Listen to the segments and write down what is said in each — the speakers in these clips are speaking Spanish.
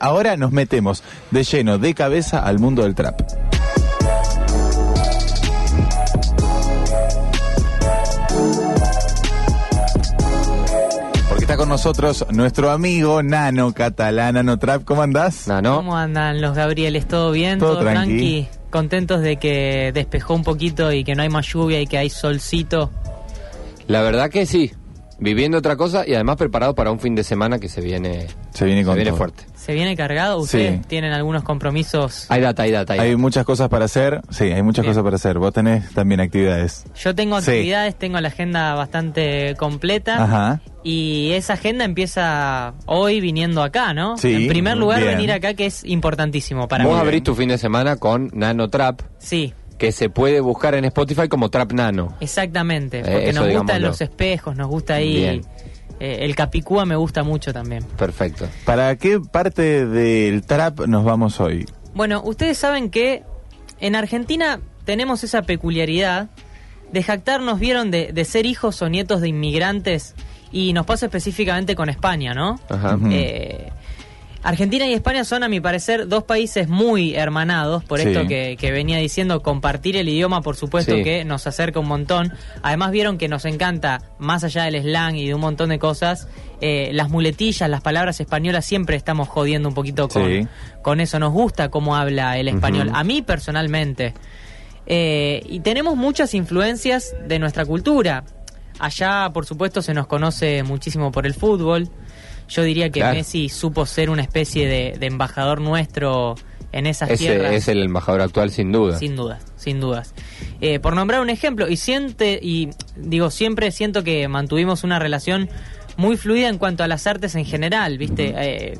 Ahora nos metemos de lleno, de cabeza al mundo del trap. Porque está con nosotros nuestro amigo Nano Catalán, Nano Trap. ¿Cómo andás? Nano. ¿Cómo andan los Gabrieles? ¿Todo bien? Todo tranqui. Contentos de que despejó un poquito y que no hay más lluvia y que hay solcito. La verdad que sí. Viviendo otra cosa y además preparado para un fin de semana que se viene, Se viene con viene todo. fuerte. ¿Se viene cargado? ¿Ustedes Sí. tienen algunos compromisos? Hay data, hay data. Hay Hay data. muchas cosas para hacer. Sí, hay muchas Bien. cosas para hacer. Vos tenés también actividades. Yo tengo Sí. actividades, tengo la agenda bastante completa. Ajá. Y esa agenda empieza hoy viniendo acá, ¿no? Sí, en primer lugar, bien. venir acá, que es importantísimo para Vos mí. abrís tu fin de semana con Nano Trap, Sí, que se puede buscar en Spotify como Trap Nano. exactamente. Eh, Porque eso nos gustan los espejos, nos gusta ahí. Bien. eh, el capicúa me gusta mucho también. Perfecto. ¿Para qué parte del trap nos vamos hoy? Bueno, ustedes saben que en Argentina tenemos esa peculiaridad de jactarnos, vieron, de, de ser hijos o nietos de inmigrantes y nos pasa específicamente con España, ¿no? Ajá. Eh, Argentina y España son, a mi parecer, dos países muy hermanados, por Sí. esto que, que venía diciendo, compartir el idioma, por supuesto Sí. que nos acerca un montón. Además vieron que nos encanta, más allá del slang y de un montón de cosas, eh, las muletillas, las palabras españolas, siempre estamos jodiendo un poquito con, Sí. con eso. Nos gusta cómo habla el español. A mí personalmente. Eh, y tenemos muchas influencias de nuestra cultura. Allá, por supuesto, se nos conoce muchísimo por el fútbol. Yo diría que Claro. Messi supo ser una especie de, de embajador nuestro en esas tierras. Ese es el embajador actual sin duda. Sin dudas, sin dudas. Eh, por nombrar un ejemplo, y siente, y digo, siempre siento que mantuvimos una relación muy fluida en cuanto a las artes en general, ¿viste? Eh,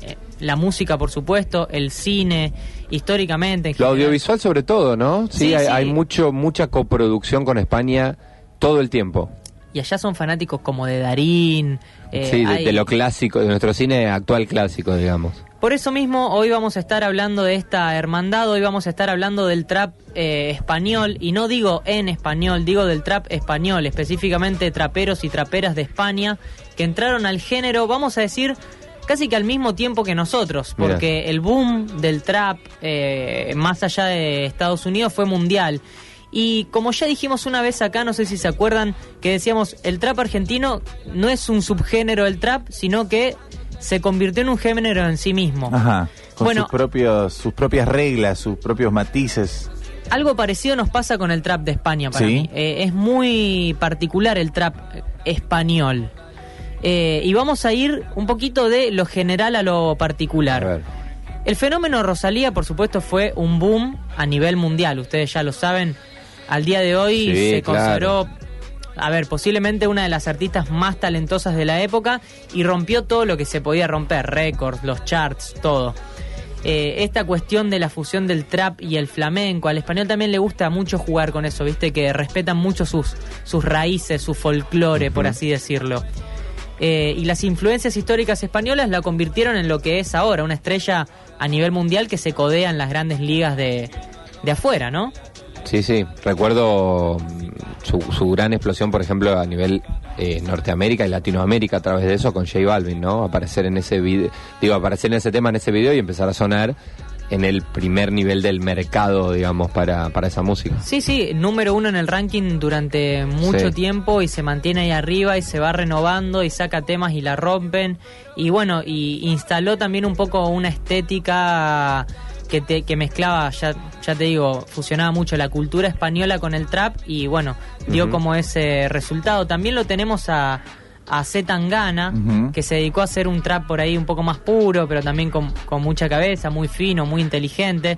eh, la música, por supuesto, el cine, históricamente. en Lo general. audiovisual sobre todo, ¿no? Sí, Sí, hay, sí. hay mucho mucha coproducción con España todo el tiempo. Y allá son fanáticos como de Darín. Eh, sí, de, hay- de lo clásico, de nuestro cine actual clásico, digamos. Por eso mismo, hoy vamos a estar hablando de esta hermandad, hoy vamos a estar hablando del trap eh, español, y no digo en español, digo del trap español, específicamente traperos y traperas de España, que entraron al género, vamos a decir, casi que al mismo tiempo que nosotros, porque el boom del trap, eh, más allá de Estados Unidos, fue mundial. Y como ya dijimos una vez acá, no sé si se acuerdan, que decíamos, el trap argentino no es un subgénero del trap, sino que se convirtió en un género en sí mismo. Ajá. Con Bueno. sus, propios, sus propias reglas, sus propios matices. Algo parecido nos pasa con el trap de España para Sí. mí. Eh, es muy particular el trap español. Eh, y vamos a ir un poquito de lo general a lo particular. El fenómeno Rosalía, por supuesto, fue un boom a nivel mundial. Ustedes ya lo saben. Al día de hoy Sí, se claro. consideró, a ver, posiblemente una de las artistas más talentosas de la época y rompió todo lo que se podía romper, récords, los charts, todo. Eh, esta cuestión de la fusión del trap y el flamenco, al español también le gusta mucho jugar con eso, viste, que respetan mucho sus, sus raíces, su folclore, por así decirlo. Eh, y las influencias históricas españolas la convirtieron en lo que es ahora, una estrella a nivel mundial que se codea en las grandes ligas de, de afuera, ¿no? Sí, sí, recuerdo mm, su, su gran explosión, por ejemplo, a nivel eh, Norteamérica y Latinoamérica a través de eso con J Balvin, ¿no? Aparecer en ese video, digo, aparecer en ese tema en ese video y empezar a sonar en el primer nivel del mercado, digamos, para, para esa música. Sí, sí, número uno en el ranking durante mucho Sí. tiempo y se mantiene ahí arriba y se va renovando y saca temas y la rompen. Y bueno, y instaló también un poco una estética que, te, que mezclaba, ya, ya te digo, fusionaba mucho la cultura española con el trap y bueno, dio como ese resultado. También lo tenemos a, a Z Tangana, que se dedicó a hacer un trap por ahí un poco más puro, pero también con, con mucha cabeza, muy fino, muy inteligente.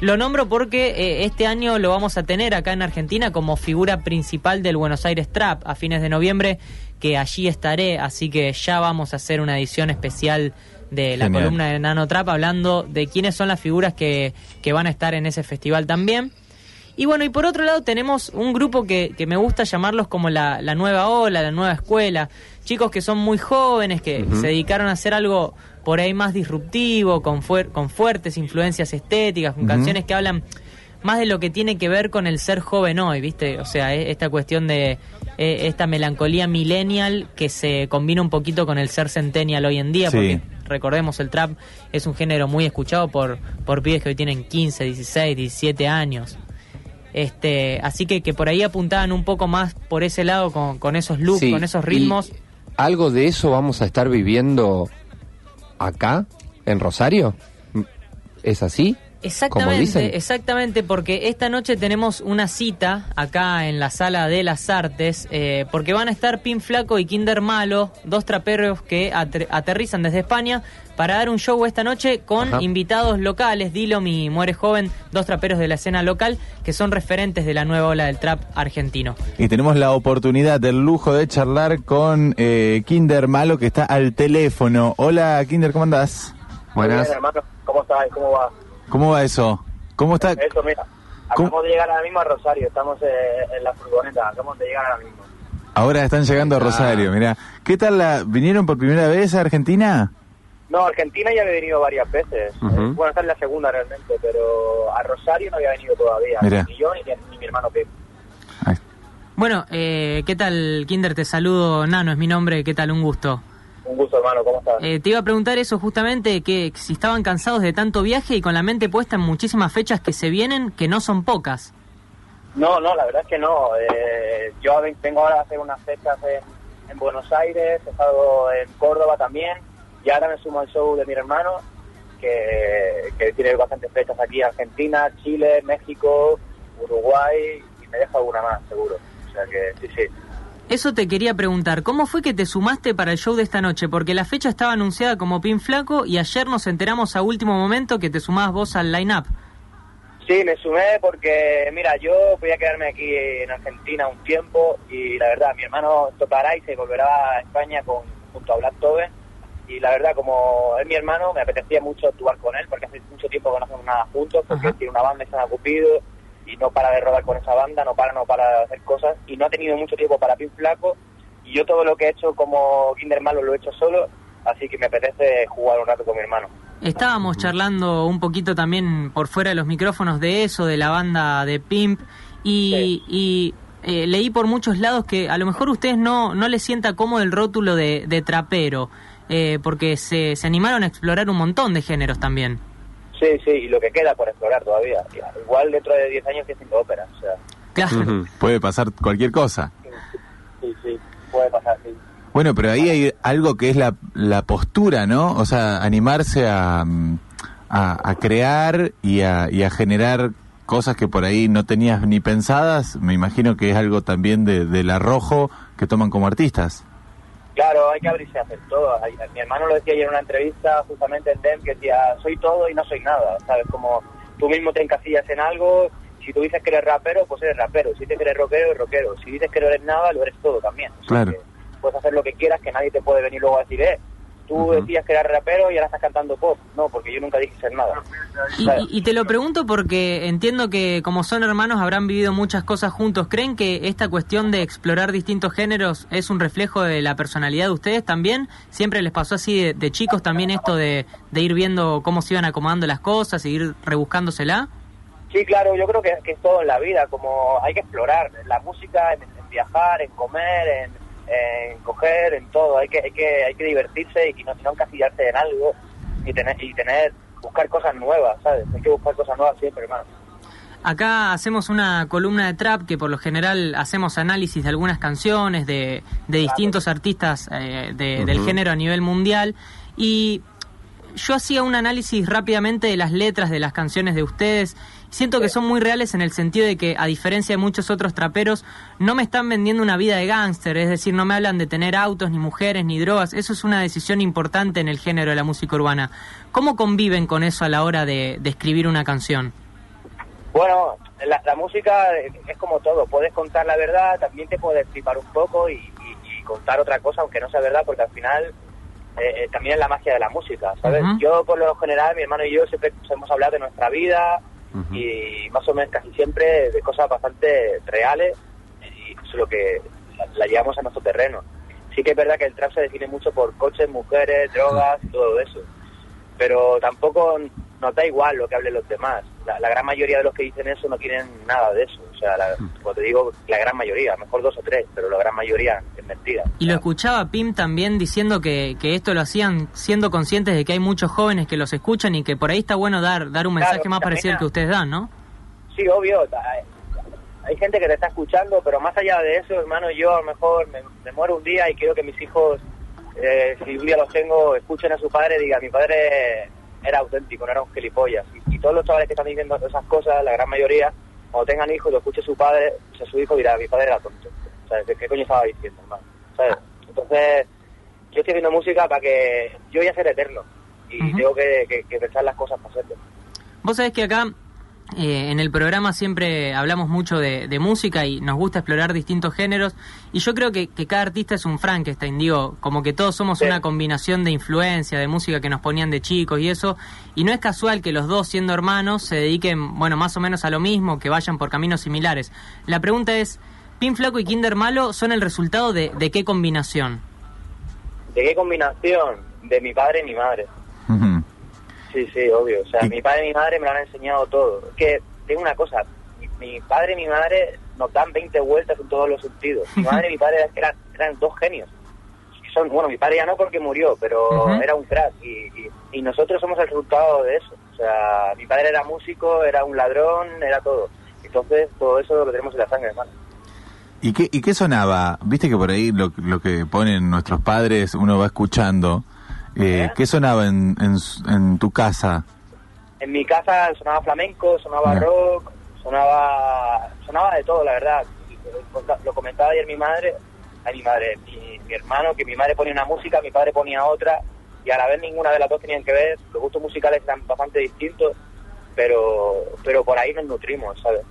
Lo nombro porque eh, este año lo vamos a tener acá en Argentina como figura principal del Buenos Aires Trap a fines de noviembre, que allí estaré, así que ya vamos a hacer una edición especial de la Genial. columna de Nano Trap, hablando de quiénes son las figuras que, que van a estar en ese festival también. Y bueno, y por otro lado tenemos un grupo que, que me gusta llamarlos como la, la nueva ola, la nueva escuela. Chicos que son muy jóvenes, que se dedicaron a hacer algo por ahí más disruptivo, con, fuer- con fuertes influencias estéticas, con canciones que hablan más de lo que tiene que ver con el ser joven hoy, ¿viste? O sea, e- esta cuestión de eh, esta melancolía millennial que se combina un poquito con el ser centennial hoy en día, Sí. porque recordemos, el trap es un género muy escuchado por, por pibes que hoy tienen 15, 16, 17 años. Este, así que, que por ahí apuntaban un poco más por ese lado con, con esos looks, Sí, con esos ritmos. ¿Algo de eso vamos a estar viviendo acá, en Rosario? ¿Es así? Exactamente, dicen. exactamente, porque esta noche tenemos una cita acá en la sala de las artes, eh, porque van a estar Pin Flaco y Kinder Malo, dos traperos que ater- aterrizan desde España para dar un show esta noche con Ajá. invitados locales, Dilom y Muere Joven, dos traperos de la escena local que son referentes de la nueva ola del trap argentino. Y tenemos la oportunidad, el lujo de charlar con eh, Kinder Malo que está al teléfono. Hola Kinder, ¿cómo andás? Buenas. bien, hermano. ¿Cómo estás? ¿Cómo va? ¿Cómo va eso? ¿Cómo está? Eso, mira. ¿Cómo? Acabamos de llegar ahora mismo a Rosario. Estamos eh, en la furgoneta. Acabamos de llegar ahora mismo. Ahora están llegando a. Rosario, mira. ¿Qué tal la vinieron por primera vez a Argentina? No, a Argentina ya he venido varias veces. Eh, Bueno, esta es la segunda realmente, pero a Rosario no había venido todavía. Mira. Ni yo ni, ni mi hermano Pep. Ay, Bueno, eh, ¿qué tal Kinder? Te saludo, Nano, es mi nombre, ¿qué tal? Un gusto. Un gusto, hermano. ¿Cómo estás? Eh, te iba a preguntar eso justamente, que si estaban cansados de tanto viaje y con la mente puesta en muchísimas fechas que se vienen, que no son pocas. No, no, la verdad es que no. Eh, yo vengo ahora hacer unas fechas en, en Buenos Aires, he estado en Córdoba también, y ahora me sumo al show de mi hermano, que, que tiene bastantes fechas aquí, Argentina, Chile, México, Uruguay, y me dejo alguna más, seguro. O sea que sí, sí. Eso te quería preguntar, ¿cómo fue que te sumaste para el show de esta noche? Porque la fecha estaba anunciada como Pin Flaco y ayer nos enteramos a último momento que te sumabas vos al line-up. Sí, me sumé porque, mira, yo voy a quedarme aquí en Argentina un tiempo y la verdad, mi hermano tocará y se volverá a España con, junto a Black Tobe y la verdad, como es mi hermano, me apetecía mucho actuar con él porque hace mucho tiempo que no hacemos nada juntos porque Ajá. tiene una banda que se llama Cupido y no para de rodar con esa banda, no para, no para de hacer cosas y no ha tenido mucho tiempo para Pin Flaco y yo todo lo que he hecho como Kinder Malo lo he hecho solo, así que me apetece jugar un rato con mi hermano. Estábamos charlando un poquito también por fuera de los micrófonos de eso, de la banda de Pimp, y, y, eh, leí por muchos lados que a lo mejor ustedes no, no les sienta cómodo el rótulo de, de trapero, eh, porque se, se animaron a explorar un montón de géneros también. Sí, sí, y lo que queda por explorar todavía. Igual dentro de 10 años que cinco óperas, o sea, Claro. Puede pasar cualquier cosa. sí, sí, puede pasar, sí. Bueno, pero ahí hay algo que es la, la postura, ¿no? O sea, animarse a, a, a crear y a, y a generar cosas que por ahí no tenías ni pensadas. Me imagino que es algo también de, del arrojo que toman como artistas. Claro, hay que abrirse a hacer todo. Mi hermano lo decía ayer en una entrevista justamente en DEM que decía, soy todo y no soy nada, ¿sabes? Como tú mismo te encasillas en algo, si tú dices que eres rapero, pues eres rapero, si dices que eres rockero, eres rockero, si dices que no eres nada, lo eres todo también. O sea Claro. que puedes hacer lo que quieras, que nadie te puede venir luego a decir, eh, tú decías que eras rapero y ahora estás cantando pop. No, porque yo nunca dije ser nada. Y, ¿sabes? y- y te lo pregunto porque entiendo que como son hermanos habrán vivido muchas cosas juntos. ¿Creen que esta cuestión de explorar distintos géneros es un reflejo de la personalidad de ustedes también? ¿Siempre les pasó así de, de chicos también esto de, de ir viendo cómo se iban acomodando las cosas y ir rebuscándosela? Sí, claro, yo creo que, que es todo en la vida, como hay que explorar, en la música, en, en viajar, en comer, en, en coger, en todo, hay que, hay que, hay que divertirse y no, no encasillarse en algo y tener, y tener, buscar cosas nuevas, ¿sabes? Hay que buscar cosas nuevas siempre, hermano. Acá hacemos una columna de trap que por lo general hacemos análisis de algunas canciones de, de distintos artistas eh, de- del género a nivel mundial y yo hacía un análisis rápidamente de las letras de las canciones de ustedes. Siento que son muy reales en el sentido de que, a diferencia de muchos otros traperos, no me están vendiendo una vida de gángster, es decir, no me hablan de tener autos, ni mujeres, ni drogas. Eso es una decisión importante en el género de la música urbana. ¿Cómo conviven con eso a la hora de, de escribir una canción? Bueno, la, la música es como todo, puedes contar la verdad, también te puedes flipar un poco y, y- y contar otra cosa, aunque no sea verdad, porque al final eh, eh, también es la magia de la música, ¿sabes? Yo, por lo general, mi hermano y yo siempre hemos hablado de nuestra vida y más o menos casi siempre de cosas bastante reales y eso es lo que la, la llevamos a nuestro terreno. Sí que es verdad que el trap se define mucho por coches, mujeres, drogas y todo eso, pero tampoco nos da igual lo que hablen los demás. La, la gran mayoría de los que dicen eso no quieren nada de eso. O sea, la, como te digo, la gran mayoría, a lo mejor dos o tres, pero la gran mayoría es mentira. Y lo escuchaba Pim también diciendo que, que esto lo hacían siendo conscientes de que hay muchos jóvenes que los escuchan y que por ahí está bueno dar, dar un Claro, mensaje más parecido al que a- ustedes dan, ¿no? Sí, obvio. Hay gente que te está escuchando, pero más allá de eso, hermano, yo a lo mejor me, me muero un día y quiero que mis hijos, eh, si un día los tengo, escuchen a su padre y digan, mi padre era auténtico, no era un gilipollas. Y, y todos los chavales que están diciendo esas cosas, la gran mayoría, cuando tengan hijos, lo escuche su padre, o sea, su hijo dirá, mi padre era tonto. ¿Sabes? ¿Qué coño estaba diciendo, hermano? ¿Sabes? Entonces, yo estoy haciendo música para que yo voy a ser eterno. Y tengo que, que- que pensar las cosas para hacerlo. Vos sabés que acá eh, en el programa siempre hablamos mucho de, de música y nos gusta explorar distintos géneros y yo creo que, que cada artista es un Frankenstein, digo, como que todos somos Sí. una combinación de influencia, de música que nos ponían de chicos y eso, y no es casual que los dos siendo hermanos se dediquen, bueno, más o menos a lo mismo, que vayan por caminos similares. La pregunta es, ¿Pin Flaco y Kinder Malo son el resultado de, de qué combinación? ¿De qué combinación? De mi padre y mi madre. Sí, sí, obvio. O sea, Y- mi padre y mi madre me lo han enseñado todo. Es que tengo una cosa, mi, mi padre y mi madre nos dan 20 vueltas en todos los sentidos. Mi madre y mi padre eran, eran dos genios. Son, bueno, mi padre ya no porque murió, pero era un crack y, y- y nosotros somos el resultado de eso. O sea, mi padre era músico, era un ladrón, era todo. Entonces, todo eso lo tenemos en la sangre, hermano. ¿Y qué, ¿Y qué sonaba? Viste que por ahí lo, lo que ponen nuestros padres uno va escuchando. Eh. ¿Qué sonaba en, en, en tu casa? En mi casa sonaba flamenco, sonaba rock, sonaba sonaba de todo, la verdad. Lo comentaba ayer mi madre, a mi madre, mi, mi hermano, que mi madre ponía una música, mi padre ponía otra, y a la vez ninguna de las dos tenían que ver. Los gustos musicales eran bastante distintos, pero pero por ahí nos nutrimos, ¿sabes?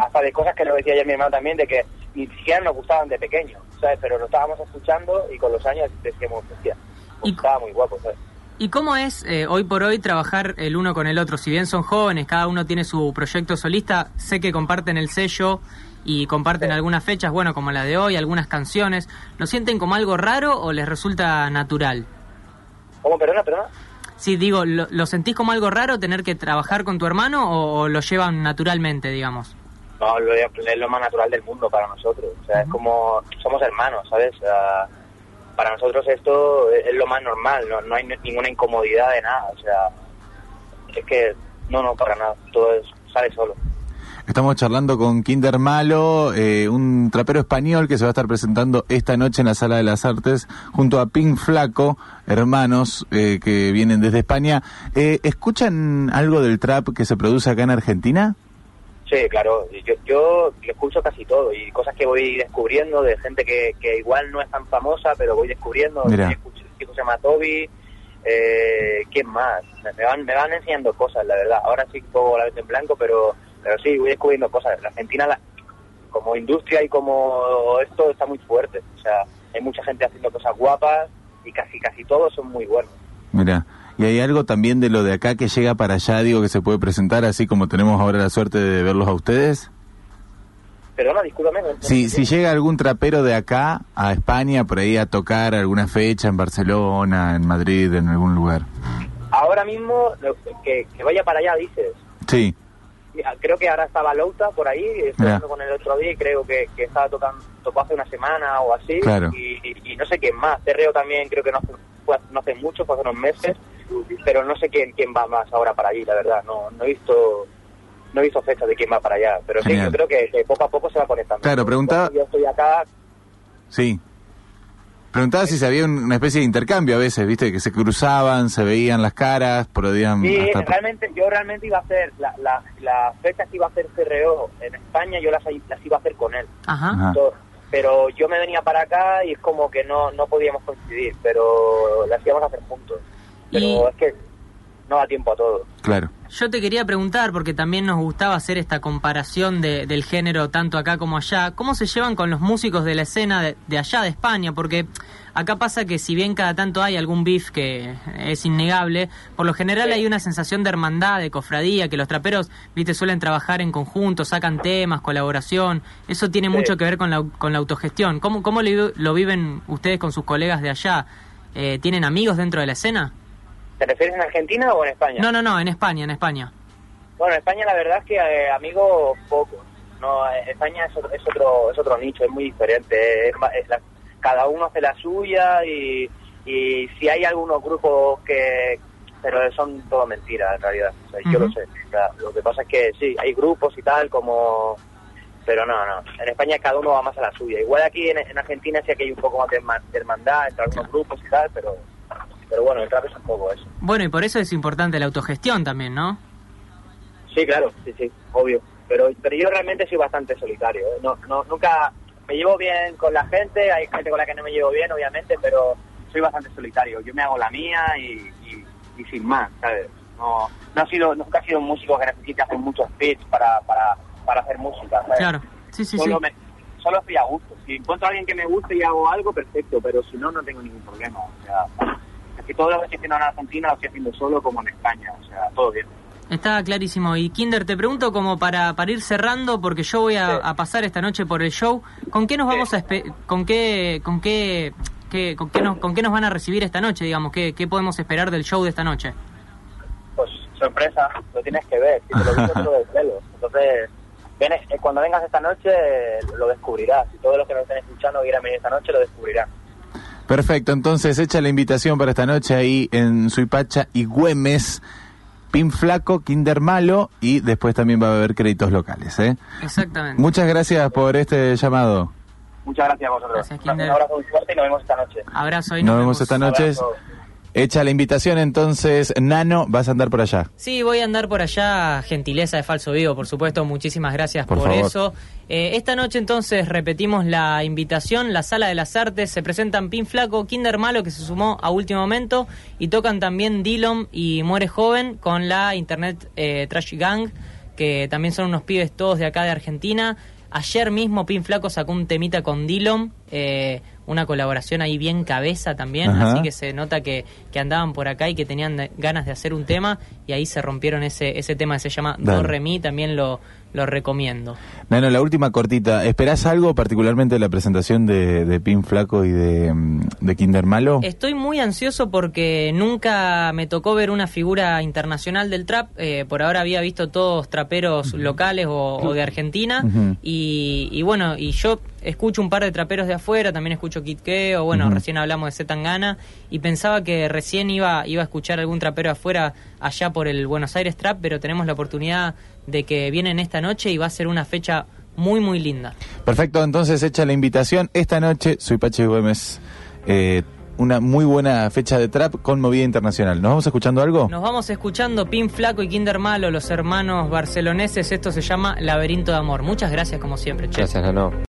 Hasta de cosas que lo decía ayer mi hermano también, de que ni siquiera nos gustaban de pequeños, ¿sabes? Pero lo estábamos escuchando y con los años decíamos, hostia, Y- estaba muy guapo, ¿sabes? ¿Y cómo es eh, hoy por hoy trabajar el uno con el otro? Si bien son jóvenes, cada uno tiene su proyecto solista, sé que comparten el sello y comparten Sí. algunas fechas, bueno, como la de hoy, algunas canciones. ¿Lo sienten como algo raro o les resulta natural? ¿Cómo, perdona, perdona? Sí, digo, ¿lo, lo sentís como algo raro tener que trabajar con tu hermano o, o lo llevan naturalmente, digamos? No, lo, es lo más natural del mundo para nosotros. O sea, es como, somos hermanos, ¿sabes? Para nosotros esto es, lo más normal, no, no hay ninguna incomodidad de nada. O sea, es que, no, no, para nada, todo es, sale solo. Estamos charlando con Kinder Malo, eh, un trapero español que se va a estar presentando esta noche en la Sala de las Artes junto a Pink Flaco, hermanos eh, que vienen desde España. Eh, ¿Escuchan algo del trap que se produce acá en Argentina? Sí, claro, yo, yo escucho casi todo y cosas que voy descubriendo de gente que, que igual no es tan famosa, pero voy descubriendo. Mira. Escucho, un chico se llama Toby, eh, ¿quién más? Me, me van, me van enseñando cosas, la verdad. Ahora sí pongo la vez en blanco, pero, pero sí, voy descubriendo cosas. La Argentina, la- como industria y como esto, está muy fuerte. O sea, hay mucha gente haciendo cosas guapas y casi, casi todos son muy buenos. Mira, y hay algo también de lo de acá que llega para allá, digo, que se puede presentar así como tenemos ahora la suerte de verlos a ustedes. Perdona, discúlpame. no- Si, si llega algún trapero de acá a España, por ahí a tocar alguna fecha en Barcelona, en Madrid, en algún lugar. Ahora mismo, que, que vaya para allá, dices. Sí, Creo que ahora estaba Louta por ahí, estuve hablando con el otro día y creo que, que estaba tocando, tocó hace una semana o así. Claro. Y, y- y no sé quién más. Terreo también creo que no hace, no hace mucho, fue hace unos meses, pero no sé quién quién va más ahora para allí, la verdad. No, no he visto no he visto fechas de quién va para allá, pero sí, yo creo que, que poco a poco se va conectando. Claro, preguntaba- Yo estoy acá, sí. Preguntaba si se había un- una especie de intercambio a veces, viste, que se cruzaban, se veían las caras, podían Sí, hasta... realmente, yo realmente iba a hacer, la, la, las fechas que iba a hacer CRO en España, yo las, las iba a hacer con él. Ajá. Pero yo me venía para acá y es como que no, no podíamos coincidir, pero las íbamos a hacer juntos. Pero Y- es que no da tiempo a todo. Claro. Yo te quería preguntar, porque también nos gustaba hacer esta comparación de- del género tanto acá como allá, ¿cómo se llevan con los músicos de la escena de, de allá de España? Porque acá pasa que si bien cada tanto hay algún beef que es innegable, por lo general hay una sensación de hermandad, de cofradía, que los traperos, viste, suelen trabajar en conjunto, sacan temas, colaboración, eso tiene Sí. mucho que ver con la, con la autogestión. ¿Cómo, cómo lo, lo viven ustedes con sus colegas de allá? Eh, ¿Tienen amigos dentro de la escena? ¿Te refieres en Argentina o en España? No, no, no, en España, en España. Bueno, en España la verdad es que eh, amigos pocos. No, eh, España es otro, es otro es otro nicho, es muy diferente. Es ma- es la- cada uno hace la suya y, y si hay algunos grupos que pero son todo mentiras en realidad. O sea, Yo lo sé. O sea, lo que pasa es que sí, hay grupos y tal como pero no, no. En España cada uno va más a la suya. Igual aquí en, en Argentina sí que hay un poco más de hermandad entre algunos grupos y tal, pero pero bueno, el trap es un poco eso. Bueno, y por eso es importante la autogestión también, ¿no? Sí, claro, sí, sí, obvio. Pero, pero yo realmente soy bastante solitario. ¿eh? No, no, nunca me llevo bien con la gente, hay gente con la que no me llevo bien, obviamente, pero soy bastante solitario. Yo me hago la mía y, y, y sin más, ¿sabes? No, no ha sido, nunca he sido un músico que necesite hacer muchos beats para, para, para hacer música, ¿sabes? Claro. Sí, sí, sí. solo, me- solo estoy a gusto. Si encuentro a alguien que me guste y hago algo, perfecto, pero si no, no tengo ningún problema. O sea, que todo estoy en Argentina lo estoy haciendo solo como en España, o sea, todo bien. Está clarísimo. Y Kinder, te pregunto como para, para ir cerrando, porque yo voy a, Sí. a pasar esta noche por el show, ¿con qué nos Sí. vamos a con qué con qué, qué- con qué nos con qué nos van a recibir esta noche, digamos, qué, qué podemos esperar del show de esta noche? Pues sorpresa, lo tienes que ver, si te lo digo te lo desvelo. Entonces, ven, eh, cuando vengas esta noche lo descubrirás. Y todos los que nos estén escuchando quieran venir esta noche lo descubrirán. Perfecto, entonces echa la invitación para esta noche ahí en Suipacha y Güemes, Pin Flaco, Kinder Malo y después también va a haber créditos locales. ¿eh? Exactamente. Muchas gracias por este llamado. Muchas gracias a vosotros. Gracias, Un abrazo muy fuerte y nos vemos esta noche. Abrazo y Nos vemos esta noche. Abrazo. Hecha la invitación entonces, Nano, vas a andar por allá. Sí, voy a andar por allá, gentileza de Falso Vivo, por supuesto, muchísimas gracias Por eso. Eh, esta noche entonces repetimos la invitación, la Sala de las Artes, se presentan Pin Flaco, Kinder Malo, que se sumó a último momento, y tocan también Dillon y Muere Joven con la Internet eh, Trash Gang, que también son unos pibes todos de acá de Argentina. Ayer mismo Pin Flaco sacó un temita con Dillon, eh, una colaboración ahí bien cabeza también, Ajá. así que se nota que, que andaban por acá y que tenían ganas de hacer un tema y ahí se rompieron ese, ese tema que se llama Dale. Do Re Mi, también lo, lo recomiendo. Nano, la última cortita. ¿Esperás algo particularmente de la presentación de, de Pin Flaco y de, mm, de Kinder Malo? Estoy muy ansioso porque nunca me tocó ver una figura internacional del trap. eh, por ahora había visto todos traperos locales o, o de Argentina. Y, y bueno, y yo escucho un par de traperos de afuera, también escucho Kid Keo, bueno, Ujú. recién hablamos de Zetangana. Y pensaba que recién iba, iba a escuchar algún trapero afuera allá por el Buenos Aires Trap, pero tenemos la oportunidad de que vienen esta noche y va a ser una fecha muy, muy linda. Perfecto, entonces hecha la invitación. Esta noche, soy Pache Güemes. Eh, una muy buena fecha de trap con movida internacional. ¿Nos vamos escuchando algo? Nos vamos escuchando Pin Flaco y Kinder Malo, los hermanos barceloneses. Esto se llama Laberinto de Amor. Muchas gracias como siempre, che. Gracias.